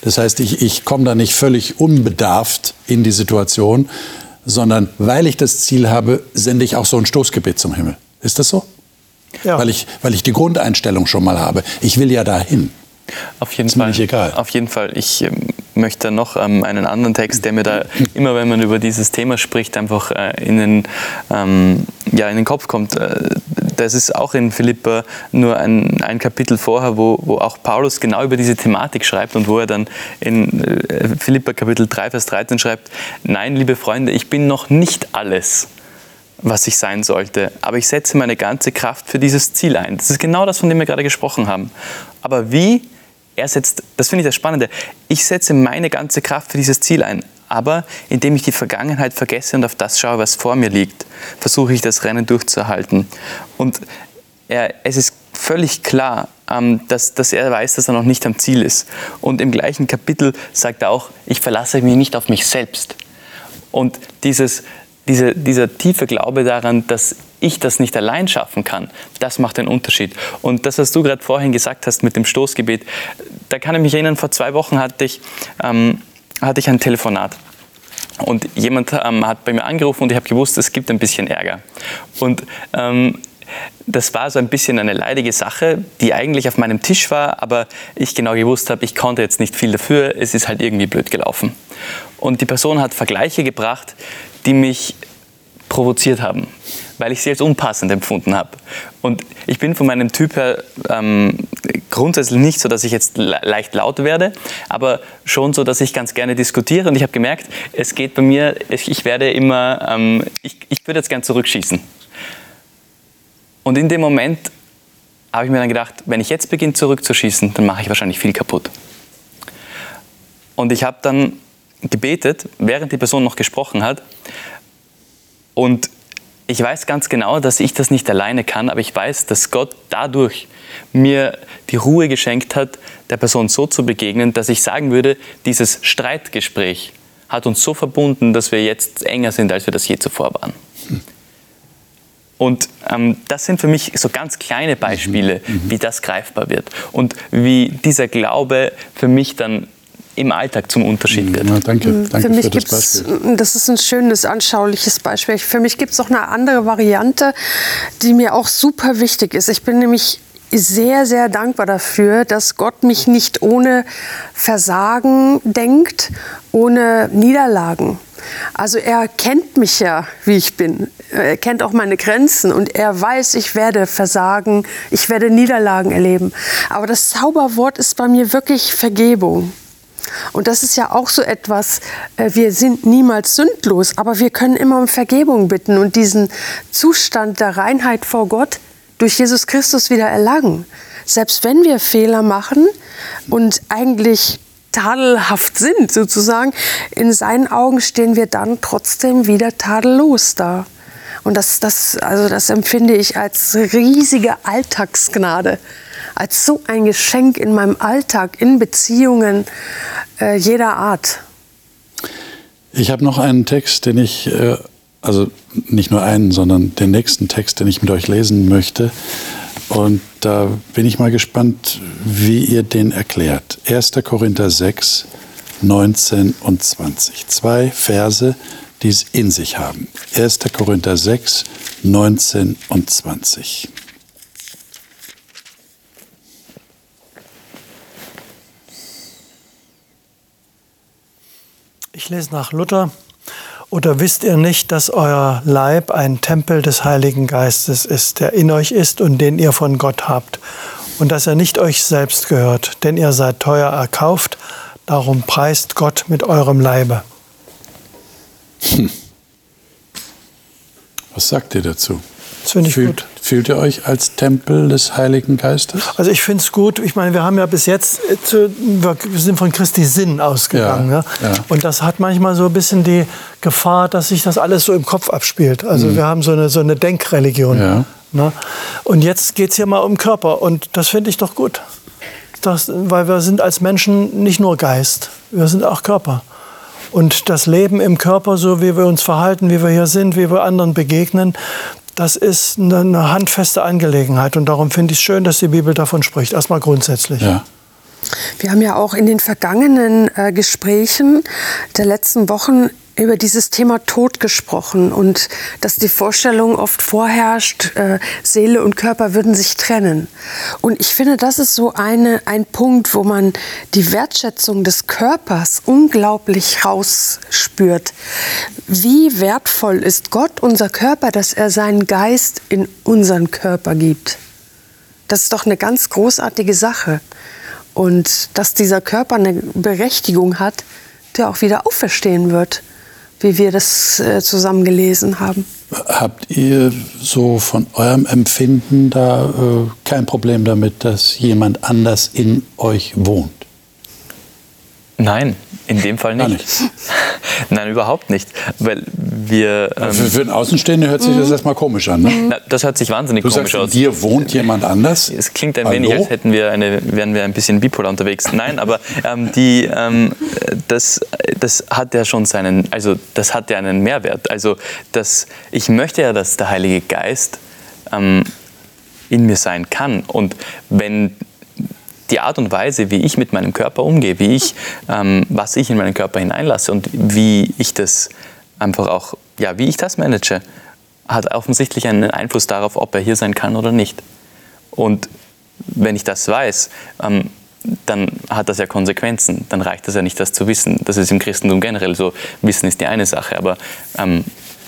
Speaker 1: Das heißt, ich, ich komme da nicht völlig unbedarft in die Situation, sondern weil ich das Ziel habe, sende ich auch so ein Stoßgebet zum Himmel. Ist das so? Ja. Weil, ich, weil ich die Grundeinstellung schon mal habe. Ich will ja dahin.
Speaker 5: Auf jeden Fall. egal. Auf jeden Fall. Ich ähm, möchte noch ähm, einen anderen Text, der mir da immer, wenn man über dieses Thema spricht, einfach äh, in, den, ähm, ja, in den Kopf kommt. Äh, das ist auch in Philippa nur ein, ein Kapitel vorher, wo, wo auch Paulus genau über diese Thematik schreibt und wo er dann in äh, Philippa Kapitel 3, Vers 13 schreibt, nein, liebe Freunde, ich bin noch nicht alles was ich sein sollte. Aber ich setze meine ganze Kraft für dieses Ziel ein. Das ist genau das, von dem wir gerade gesprochen haben. Aber wie? Er setzt, das finde ich das Spannende. Ich setze meine ganze Kraft für dieses Ziel ein. Aber indem ich die Vergangenheit vergesse und auf das schaue, was vor mir liegt, versuche ich das Rennen durchzuhalten. Und er, es ist völlig klar, ähm, dass, dass er weiß, dass er noch nicht am Ziel ist. Und im gleichen Kapitel sagt er auch, ich verlasse mich nicht auf mich selbst. Und dieses, diese, dieser tiefe Glaube daran, dass ich das nicht allein schaffen kann, das macht den Unterschied. Und das, was du gerade vorhin gesagt hast mit dem Stoßgebet, da kann ich mich erinnern, vor zwei Wochen hatte ich, ähm, hatte ich ein Telefonat. Und jemand ähm, hat bei mir angerufen und ich habe gewusst, es gibt ein bisschen Ärger. Und ähm, das war so ein bisschen eine leidige Sache, die eigentlich auf meinem Tisch war, aber ich genau gewusst habe, ich konnte jetzt nicht viel dafür, es ist halt irgendwie blöd gelaufen. Und die Person hat Vergleiche gebracht, die mich provoziert haben, weil ich sie als unpassend empfunden habe. Und ich bin von meinem Typ her ähm, grundsätzlich nicht so, dass ich jetzt leicht laut werde, aber schon so, dass ich ganz gerne diskutiere. Und ich habe gemerkt, es geht bei mir, ich werde immer, ähm, ich, ich würde jetzt gern zurückschießen. Und in dem Moment habe ich mir dann gedacht, wenn ich jetzt beginne zurückzuschießen, dann mache ich wahrscheinlich viel kaputt. Und ich habe dann gebetet, während die Person noch gesprochen hat. Und ich weiß ganz genau, dass ich das nicht alleine kann, aber ich weiß, dass Gott dadurch mir die Ruhe geschenkt hat, der Person so zu begegnen, dass ich sagen würde, dieses Streitgespräch hat uns so verbunden, dass wir jetzt enger sind, als wir das je zuvor waren. Und ähm, das sind für mich so ganz kleine Beispiele, mhm. mhm. wie das greifbar wird und wie dieser Glaube für mich dann im Alltag zum Unterschied wird. Ja,
Speaker 1: danke,
Speaker 3: mhm.
Speaker 1: danke
Speaker 3: für, mich für das Beispiel. Das ist ein schönes, anschauliches Beispiel. Für mich gibt es auch eine andere Variante, die mir auch super wichtig ist. Ich bin nämlich sehr, sehr dankbar dafür, dass Gott mich nicht ohne Versagen denkt, ohne Niederlagen. Also er kennt mich ja, wie ich bin. Er kennt auch meine Grenzen und er weiß, ich werde versagen, ich werde Niederlagen erleben. Aber das Zauberwort ist bei mir wirklich Vergebung. Und das ist ja auch so etwas, äh, wir sind niemals sündlos, aber wir können immer um Vergebung bitten und diesen Zustand der Reinheit vor Gott durch Jesus Christus wieder erlangen. Selbst wenn wir Fehler machen und eigentlich tadelhaft sind, sozusagen, in seinen Augen stehen wir dann trotzdem wieder tadellos da. Und das, das, also das empfinde ich als riesige Alltagsgnade als so ein Geschenk in meinem Alltag, in Beziehungen äh, jeder Art.
Speaker 1: Ich habe noch einen Text, den ich, äh, also nicht nur einen, sondern den nächsten Text, den ich mit euch lesen möchte. Und da bin ich mal gespannt, wie ihr den erklärt. 1. Korinther 6, 19 und 20. Zwei Verse, die es in sich haben. 1. Korinther 6, 19 und 20.
Speaker 2: Ich lese nach Luther. Oder wisst ihr nicht, dass euer Leib ein Tempel des Heiligen Geistes ist, der in euch ist und den ihr von Gott habt, und dass er nicht euch selbst gehört, denn ihr seid teuer erkauft, darum preist Gott mit eurem Leibe.
Speaker 1: Hm. Was sagt ihr dazu?
Speaker 2: Das finde ich
Speaker 1: fühlt,
Speaker 2: gut.
Speaker 1: Fühlt ihr euch als Tempel des Heiligen Geistes?
Speaker 2: Also ich finde es gut. Ich meine, wir haben ja bis jetzt, äh, wir sind von Christi Sinn ausgegangen.
Speaker 1: Ja,
Speaker 2: ja?
Speaker 1: ja.
Speaker 2: Und das hat manchmal so ein bisschen die Gefahr, dass sich das alles so im Kopf abspielt. Also
Speaker 1: Mhm.
Speaker 2: wir haben so eine, so eine Denkreligion.
Speaker 1: Ja.
Speaker 2: Ne? Und jetzt geht es hier mal um Körper. Und das finde ich doch gut. Das, weil wir sind als Menschen nicht nur Geist, wir sind auch Körper. Und das Leben im Körper, so wie wir uns verhalten, wie wir hier sind, wie wir anderen begegnen, das ist eine, eine handfeste Angelegenheit. Und darum finde ich es schön, dass die Bibel davon spricht. Erstmal grundsätzlich.
Speaker 1: Ja.
Speaker 3: Wir haben ja auch in den vergangenen äh, Gesprächen der letzten Wochen über dieses Thema Tod gesprochen und dass die Vorstellung oft vorherrscht, äh, Seele und Körper würden sich trennen. Und ich finde, das ist so eine, ein Punkt, wo man die Wertschätzung des Körpers unglaublich rausspürt. Wie wertvoll ist Gott, unser Körper, dass er seinen Geist in unseren Körper gibt. Das ist doch eine ganz großartige Sache. Und dass dieser Körper eine Berechtigung hat, der auch wieder auferstehen wird, wie wir das äh, zusammen gelesen haben.
Speaker 1: Habt ihr so von eurem Empfinden da äh, kein Problem damit, dass jemand anders in euch wohnt?
Speaker 5: Nein, in dem Fall
Speaker 1: Gar
Speaker 5: nicht. Nein, überhaupt nicht. Weil wir. Ähm,
Speaker 1: Für, für einen Außenstehenden hört sich das erstmal komisch an. Ne?
Speaker 5: na, das hört sich wahnsinnig
Speaker 1: Du
Speaker 5: komisch
Speaker 1: sagst, in
Speaker 5: aus.
Speaker 1: dir wohnt jemand anders?
Speaker 5: Es klingt ein
Speaker 1: Hallo?
Speaker 5: wenig, als hätten wir eine, wären wir ein bisschen bipolar unterwegs. Nein, aber ähm, die, ähm, das, das hat ja schon seinen, also das hat ja einen Mehrwert. Also das, ich möchte ja, dass der Heilige Geist ähm, in mir sein kann. Und wenn die Art und Weise, wie ich mit meinem Körper umgehe, wie ich, ähm, was ich in meinen Körper hineinlasse und wie ich das einfach auch, ja, wie ich das manage, hat offensichtlich einen Einfluss darauf, ob er hier sein kann oder nicht. Und wenn ich das weiß, ähm, dann hat das ja Konsequenzen. Dann reicht es ja nicht, das zu wissen. Das ist im Christentum generell so. Wissen ist die eine Sache, aber ähm,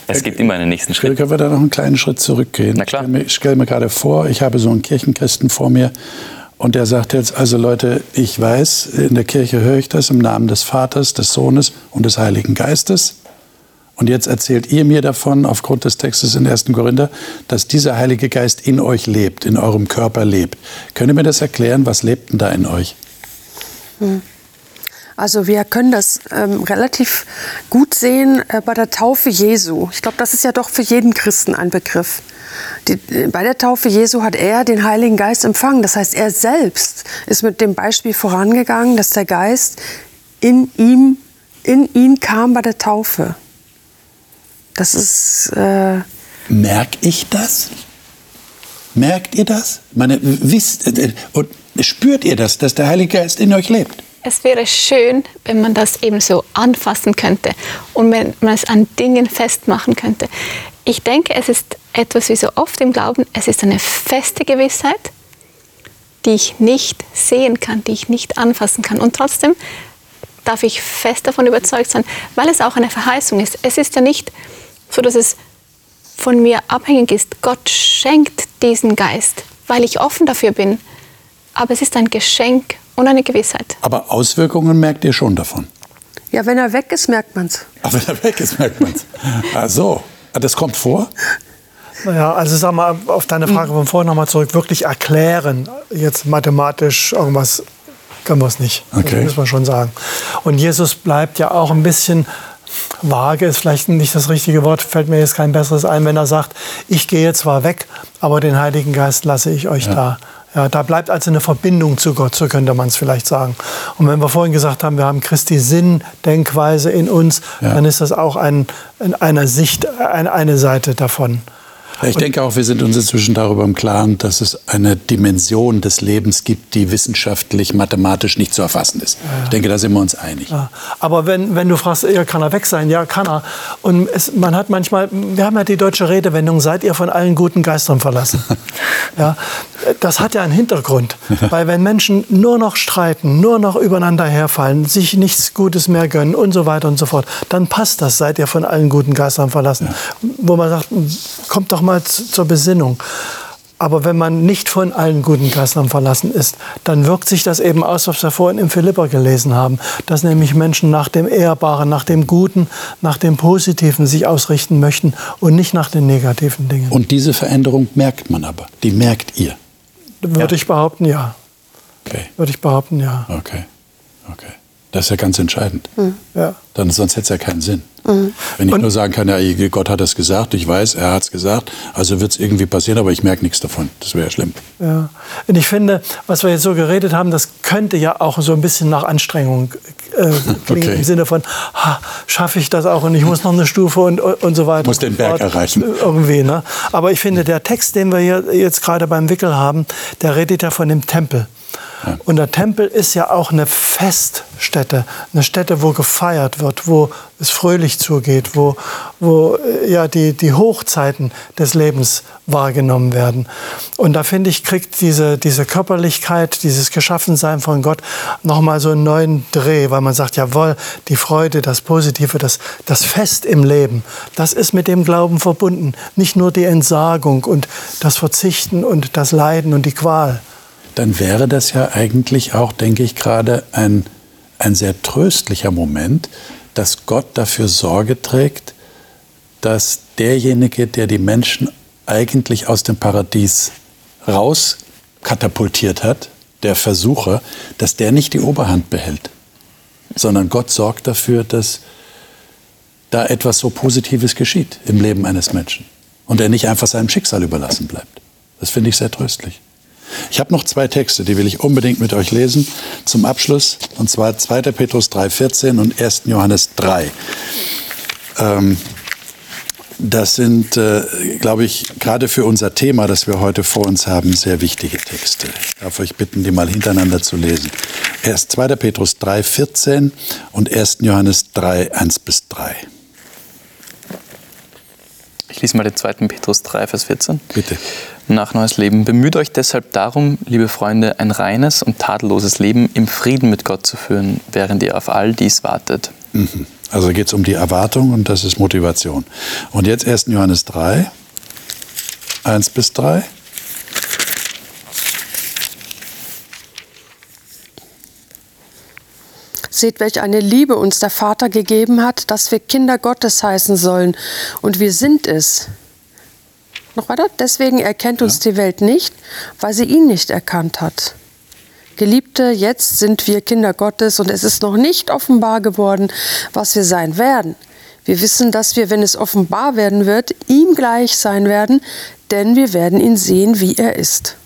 Speaker 5: es gibt immer einen nächsten Schritt.
Speaker 1: Können wir da noch einen kleinen Schritt zurückgehen?
Speaker 5: Na klar.
Speaker 1: Ich stelle mir, ich stelle mir gerade vor, ich habe so einen Kirchenchristen vor mir und der sagt jetzt, also Leute, ich weiß, in der Kirche höre ich das im Namen des Vaters, des Sohnes und des Heiligen Geistes. Und jetzt erzählt ihr mir davon, aufgrund des Textes in 1. Korinther, dass dieser Heilige Geist in euch lebt, in eurem Körper lebt. Könnt ihr mir das erklären? Was lebt denn da in euch?
Speaker 3: Also wir können das ähm, relativ gut sehen äh, bei der Taufe Jesu. Ich glaube, das ist ja doch für jeden Christen ein Begriff. Die, äh, bei der Taufe Jesu hat er den Heiligen Geist empfangen. Das heißt, er selbst ist mit dem Beispiel vorangegangen, dass der Geist in ihm, in ihn kam bei der Taufe. Das ist äh,
Speaker 1: Merk ich das? Merkt ihr das? Meine, wisst, äh, und spürt ihr das, dass der Heilige Geist in euch lebt?
Speaker 4: Es wäre schön, wenn man das eben so anfassen könnte und wenn man es an Dingen festmachen könnte. Ich denke, es ist etwas wie so oft im Glauben, es ist eine feste Gewissheit, die ich nicht sehen kann, die ich nicht anfassen kann. Und trotzdem darf ich fest davon überzeugt sein, weil es auch eine Verheißung ist. Es ist ja nicht so, dass es von mir abhängig ist. Gott schenkt diesen Geist, weil ich offen dafür bin. Aber es ist ein Geschenk und eine Gewissheit.
Speaker 1: Aber Auswirkungen merkt ihr schon davon.
Speaker 3: ja, wenn er weg ist, merkt man es.
Speaker 1: Aber wenn er weg ist, merkt man es. Ach so. Das kommt vor?
Speaker 2: Naja, also sag mal, auf deine Frage von vorhin nochmal zurück, wirklich erklären, jetzt mathematisch irgendwas können wir es nicht.
Speaker 1: Okay.
Speaker 2: Das muss man schon sagen. Und Jesus bleibt ja auch ein bisschen vage, ist vielleicht nicht das richtige Wort, fällt mir jetzt kein besseres ein, wenn er sagt, ich gehe zwar weg, aber den Heiligen Geist lasse ich euch da. Ja, da bleibt also eine Verbindung zu Gott, so könnte man es vielleicht sagen. Und wenn wir vorhin gesagt haben, wir haben Christi Sinn, Denkweise in uns,
Speaker 1: Ja.
Speaker 2: dann ist das auch ein, in einer Sicht, ein, eine Seite davon.
Speaker 1: Ich denke auch, wir sind uns inzwischen darüber im Klaren, dass es eine Dimension des Lebens gibt, die wissenschaftlich, mathematisch nicht zu erfassen ist. Ich denke, da sind wir uns einig.
Speaker 2: Ja. Aber wenn, wenn du fragst, ja, kann er weg sein? Ja, kann er. Und es, man hat manchmal, wir haben ja die deutsche Redewendung, seid ihr von allen guten Geistern verlassen. ja, das hat ja einen Hintergrund. Weil wenn Menschen nur noch streiten, nur noch übereinander herfallen, sich nichts Gutes mehr gönnen und so weiter und so fort, dann passt das, seid ihr von allen guten Geistern verlassen. Ja. Wo man sagt, kommt doch mal zur Besinnung. Aber wenn man nicht von allen guten Geistern verlassen ist, dann wirkt sich das eben aus, was wir vorhin im Philipper gelesen haben, dass nämlich Menschen nach dem Ehrbaren, nach dem Guten, nach dem Positiven sich ausrichten möchten und nicht nach den negativen Dingen.
Speaker 1: Und diese Veränderung merkt man aber, die merkt ihr.
Speaker 2: Würde ja. ich behaupten, ja. Okay. Würde ich behaupten, ja.
Speaker 1: Okay, okay. Das ist ja ganz entscheidend. Mhm. Ja. Dann, sonst hätte es ja keinen Sinn. Mhm. Wenn ich und nur sagen kann, ja, Gott hat es gesagt, ich weiß, er hat es gesagt, also wird es irgendwie passieren, aber ich merke nichts davon. Das wäre schlimm.
Speaker 2: Ja. Und ich finde, was wir jetzt so geredet haben, das könnte ja auch so ein bisschen nach Anstrengung äh, klingen, okay. im Sinne von, schaffe ich das auch und ich muss noch eine Stufe und, und so weiter.
Speaker 1: Muss den Berg erreichen.
Speaker 2: Irgendwie, ne? Aber ich finde, der Text, den wir hier jetzt gerade beim Wickel haben, der redet ja von dem Tempel. Und der Tempel ist ja auch eine Feststätte, eine Stätte, wo gefeiert wird, wo es fröhlich zugeht, wo, wo äh, ja, die, die Hochzeiten des Lebens wahrgenommen werden. Und da finde ich, kriegt diese, diese Körperlichkeit, dieses Geschaffensein von Gott nochmal so einen neuen Dreh, weil man sagt, jawohl, die Freude, das Positive, das, das Fest im Leben, das ist mit dem Glauben verbunden. Nicht nur die Entsagung und das Verzichten und das Leiden und die Qual
Speaker 1: dann wäre das ja eigentlich auch, denke ich, gerade ein, ein sehr tröstlicher Moment, dass Gott dafür Sorge trägt, dass derjenige, der die Menschen eigentlich aus dem Paradies raus katapultiert hat, der Versucher, dass der nicht die Oberhand behält, sondern Gott sorgt dafür, dass da etwas so Positives geschieht im Leben eines Menschen und er nicht einfach seinem Schicksal überlassen bleibt. Das finde ich sehr tröstlich. Ich habe noch zwei Texte, die will ich unbedingt mit euch lesen zum Abschluss. Und zwar 2. Petrus 3,14 und 1. Johannes 3. Ähm, das sind, äh, glaube ich, gerade für unser Thema, das wir heute vor uns haben, sehr wichtige Texte. Ich darf euch bitten, die mal hintereinander zu lesen. Erst 2. Petrus 3,14 und 1. Johannes 3, 1 bis 3.
Speaker 5: Ich lese mal den 2. Petrus 3, Vers 14.
Speaker 1: Bitte
Speaker 5: nach neues Leben. Bemüht euch deshalb darum, liebe Freunde, ein reines und tadelloses Leben im Frieden mit Gott zu führen, während ihr auf all dies wartet.
Speaker 1: Mhm. Also geht es um die Erwartung und das ist Motivation. Und jetzt 1. Johannes 3, 1 bis 3.
Speaker 3: Seht, welch eine Liebe uns der Vater gegeben hat, dass wir Kinder Gottes heißen sollen. Und wir sind es. Noch weiter? Deswegen erkennt uns ja. die Welt nicht, weil sie ihn nicht erkannt hat. Geliebte, jetzt sind wir Kinder Gottes und es ist noch nicht offenbar geworden, was wir sein werden. Wir wissen, dass wir, wenn es offenbar werden wird, ihm gleich sein werden, denn wir werden ihn sehen, wie er ist.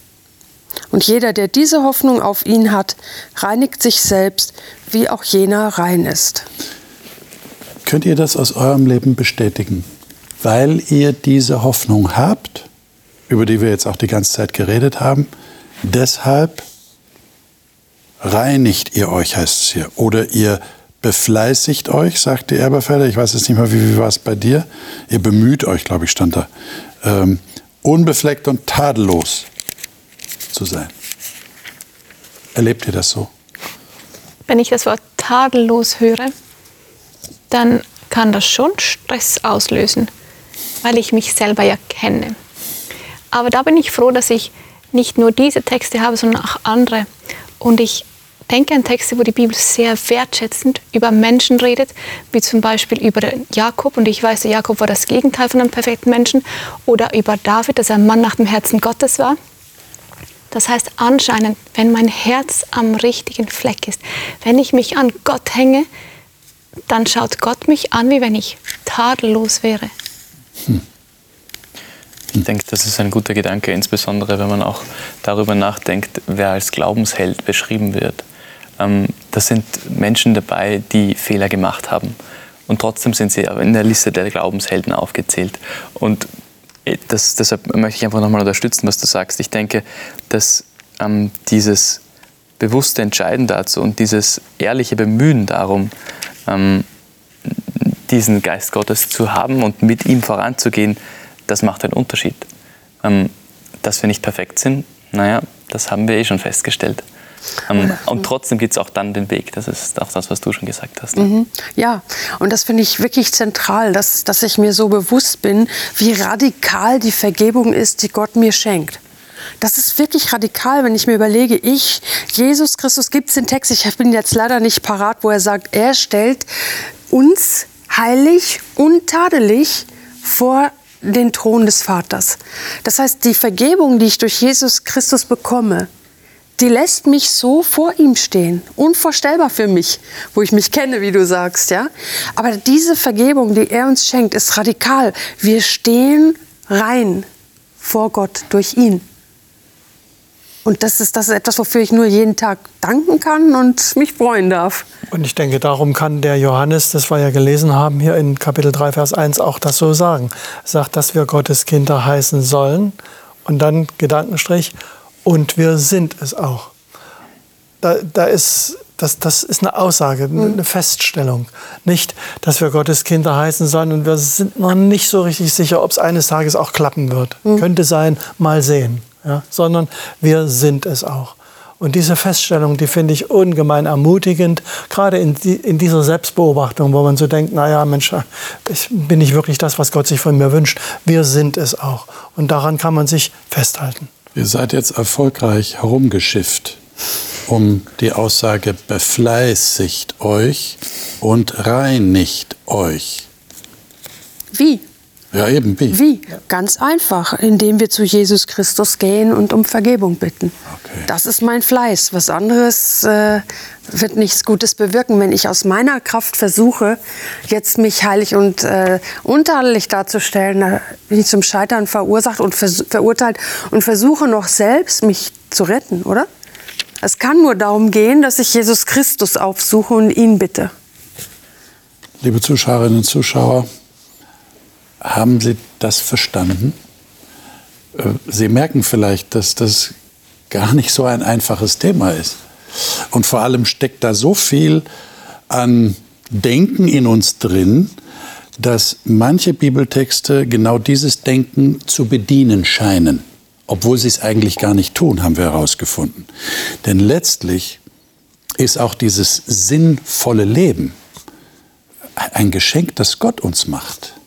Speaker 3: Und jeder, der diese Hoffnung auf ihn hat, reinigt sich selbst, wie auch jener rein ist.
Speaker 1: Könnt ihr das aus eurem Leben bestätigen? Weil ihr diese Hoffnung habt, über die wir jetzt auch die ganze Zeit geredet haben, deshalb reinigt ihr euch, heißt es hier. Oder ihr befleißigt euch, sagt die Erberfelder, ich weiß jetzt nicht mehr, wie, wie war es bei dir? Ihr bemüht euch, glaube ich, stand da, ähm, unbefleckt und tadellos zu sein. Erlebt ihr das so?
Speaker 4: Wenn ich das Wort tadellos höre, dann kann das schon Stress auslösen weil ich mich selber ja kenne. Aber da bin ich froh, dass ich nicht nur diese Texte habe, sondern auch andere. Und ich denke an Texte, wo die Bibel sehr wertschätzend über Menschen redet, wie zum Beispiel über Jakob. Und ich weiß, Jakob war das Gegenteil von einem perfekten Menschen. Oder über David, dass er ein Mann nach dem Herzen Gottes war. Das heißt anscheinend, wenn mein Herz am richtigen Fleck ist, wenn ich mich an Gott hänge, dann schaut Gott mich an, wie wenn ich tadellos wäre. Hm.
Speaker 5: Ich denke, das ist ein guter Gedanke, insbesondere wenn man auch darüber nachdenkt, wer als Glaubensheld beschrieben wird. Ähm, da sind Menschen dabei, die Fehler gemacht haben. Und trotzdem sind sie in der Liste der Glaubenshelden aufgezählt. Und das, deshalb möchte ich einfach nochmal unterstützen, was du sagst. Ich denke, dass ähm, dieses bewusste Entscheiden dazu und dieses ehrliche Bemühen darum, ähm, diesen Geist Gottes zu haben und mit ihm voranzugehen, das macht einen Unterschied. Ähm, dass wir nicht perfekt sind, naja, das haben wir eh schon festgestellt. Ähm, und trotzdem gibt es auch dann den Weg. Das ist auch das, was du schon gesagt hast. Ne?
Speaker 3: Mhm. Ja, und das finde ich wirklich zentral, dass, dass ich mir so bewusst bin, wie radikal die Vergebung ist, die Gott mir schenkt. Das ist wirklich radikal, wenn ich mir überlege, ich, Jesus Christus, gibt es den Text, ich bin jetzt leider nicht parat, wo er sagt, er stellt uns heilig, untadelig vor den Thron des Vaters. Das heißt, die Vergebung, die ich durch Jesus Christus bekomme, die lässt mich so vor ihm stehen. Unvorstellbar für mich, wo ich mich kenne, wie du sagst, ja. Aber diese Vergebung, die er uns schenkt, ist radikal. Wir stehen rein vor Gott durch ihn. Und das ist, das ist etwas, wofür ich nur jeden Tag danken kann und mich freuen darf.
Speaker 2: Und ich denke, darum kann der Johannes, das wir ja gelesen haben, hier in Kapitel 3, Vers 1 auch das so sagen. Er sagt, dass wir Gottes Kinder heißen sollen. Und dann Gedankenstrich, und wir sind es auch. Da, da ist, das, das ist eine Aussage, eine Feststellung. Nicht, dass wir Gottes Kinder heißen sollen und wir sind noch nicht so richtig sicher, ob es eines Tages auch klappen wird. Mhm. Könnte sein, mal sehen ja, sondern wir sind es auch. Und diese Feststellung, die finde ich ungemein ermutigend, gerade in, die, in, dieser Selbstbeobachtung, wo man so denkt, naja, Mensch, ich bin nicht wirklich das, was Gott sich von mir wünscht. Wir sind es auch. Und daran kann man sich festhalten.
Speaker 1: Ihr seid jetzt erfolgreich herumgeschifft um die Aussage befleißigt euch und reinigt euch.
Speaker 3: Wie?
Speaker 1: Ja, eben, wie?
Speaker 3: Wie? Ganz einfach, indem wir zu Jesus Christus gehen und um Vergebung bitten. Okay. Das ist mein Fleiß. Was anderes äh, wird nichts Gutes bewirken, wenn ich aus meiner Kraft versuche, jetzt mich heilig und äh, untadelig darzustellen, da bin ich zum Scheitern verursacht und vers verurteilt und versuche noch selbst mich zu retten, oder? Es kann nur darum gehen, dass ich Jesus Christus aufsuche und ihn bitte.
Speaker 1: Liebe Zuschauerinnen und Zuschauer, haben Sie das verstanden? Äh, Sie merken vielleicht, dass das gar nicht so ein einfaches Thema ist. Und vor allem steckt da so viel an Denken in uns drin, dass manche Bibeltexte genau dieses Denken zu bedienen scheinen, obwohl sie es eigentlich gar nicht tun, haben wir herausgefunden. Denn letztlich ist auch dieses sinnvolle Leben ein Geschenk, das Gott uns macht.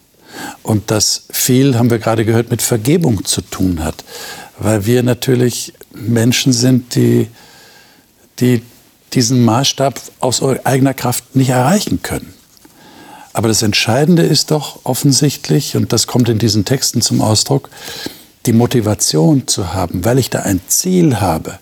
Speaker 1: Und das viel, haben wir gerade gehört, mit Vergebung zu tun hat. Weil wir natürlich Menschen sind, die, die diesen Maßstab aus eigener Kraft nicht erreichen können. Aber das Entscheidende ist doch offensichtlich, und das kommt in diesen Texten zum Ausdruck, die Motivation zu haben, weil ich da ein Ziel habe,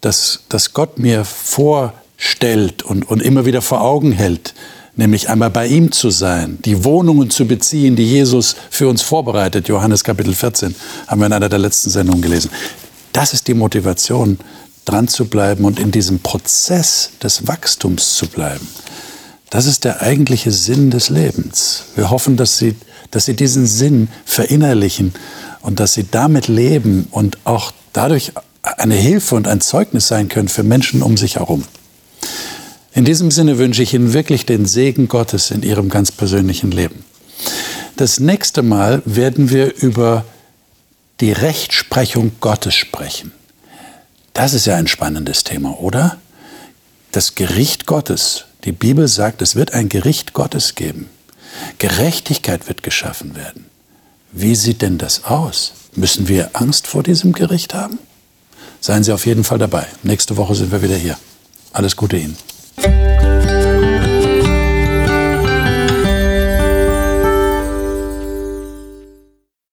Speaker 1: das, das Gott mir vorstellt und, und immer wieder vor Augen hält, nämlich einmal bei ihm zu sein, die Wohnungen zu beziehen, die Jesus für uns vorbereitet. Johannes Kapitel 14 haben wir in einer der letzten Sendungen gelesen. Das ist die Motivation, dran zu bleiben und in diesem Prozess des Wachstums zu bleiben. Das ist der eigentliche Sinn des Lebens. Wir hoffen, dass Sie, dass Sie diesen Sinn verinnerlichen und dass Sie damit leben und auch dadurch eine Hilfe und ein Zeugnis sein können für Menschen um sich herum. In diesem Sinne wünsche ich Ihnen wirklich den Segen Gottes in Ihrem ganz persönlichen Leben. Das nächste Mal werden wir über die Rechtsprechung Gottes sprechen. Das ist ja ein spannendes Thema, oder? Das Gericht Gottes. Die Bibel sagt, es wird ein Gericht Gottes geben. Gerechtigkeit wird geschaffen werden. Wie sieht denn das aus? Müssen wir Angst vor diesem Gericht haben? Seien Sie auf jeden Fall dabei. Nächste Woche sind wir wieder hier. Alles Gute Ihnen. Thank you.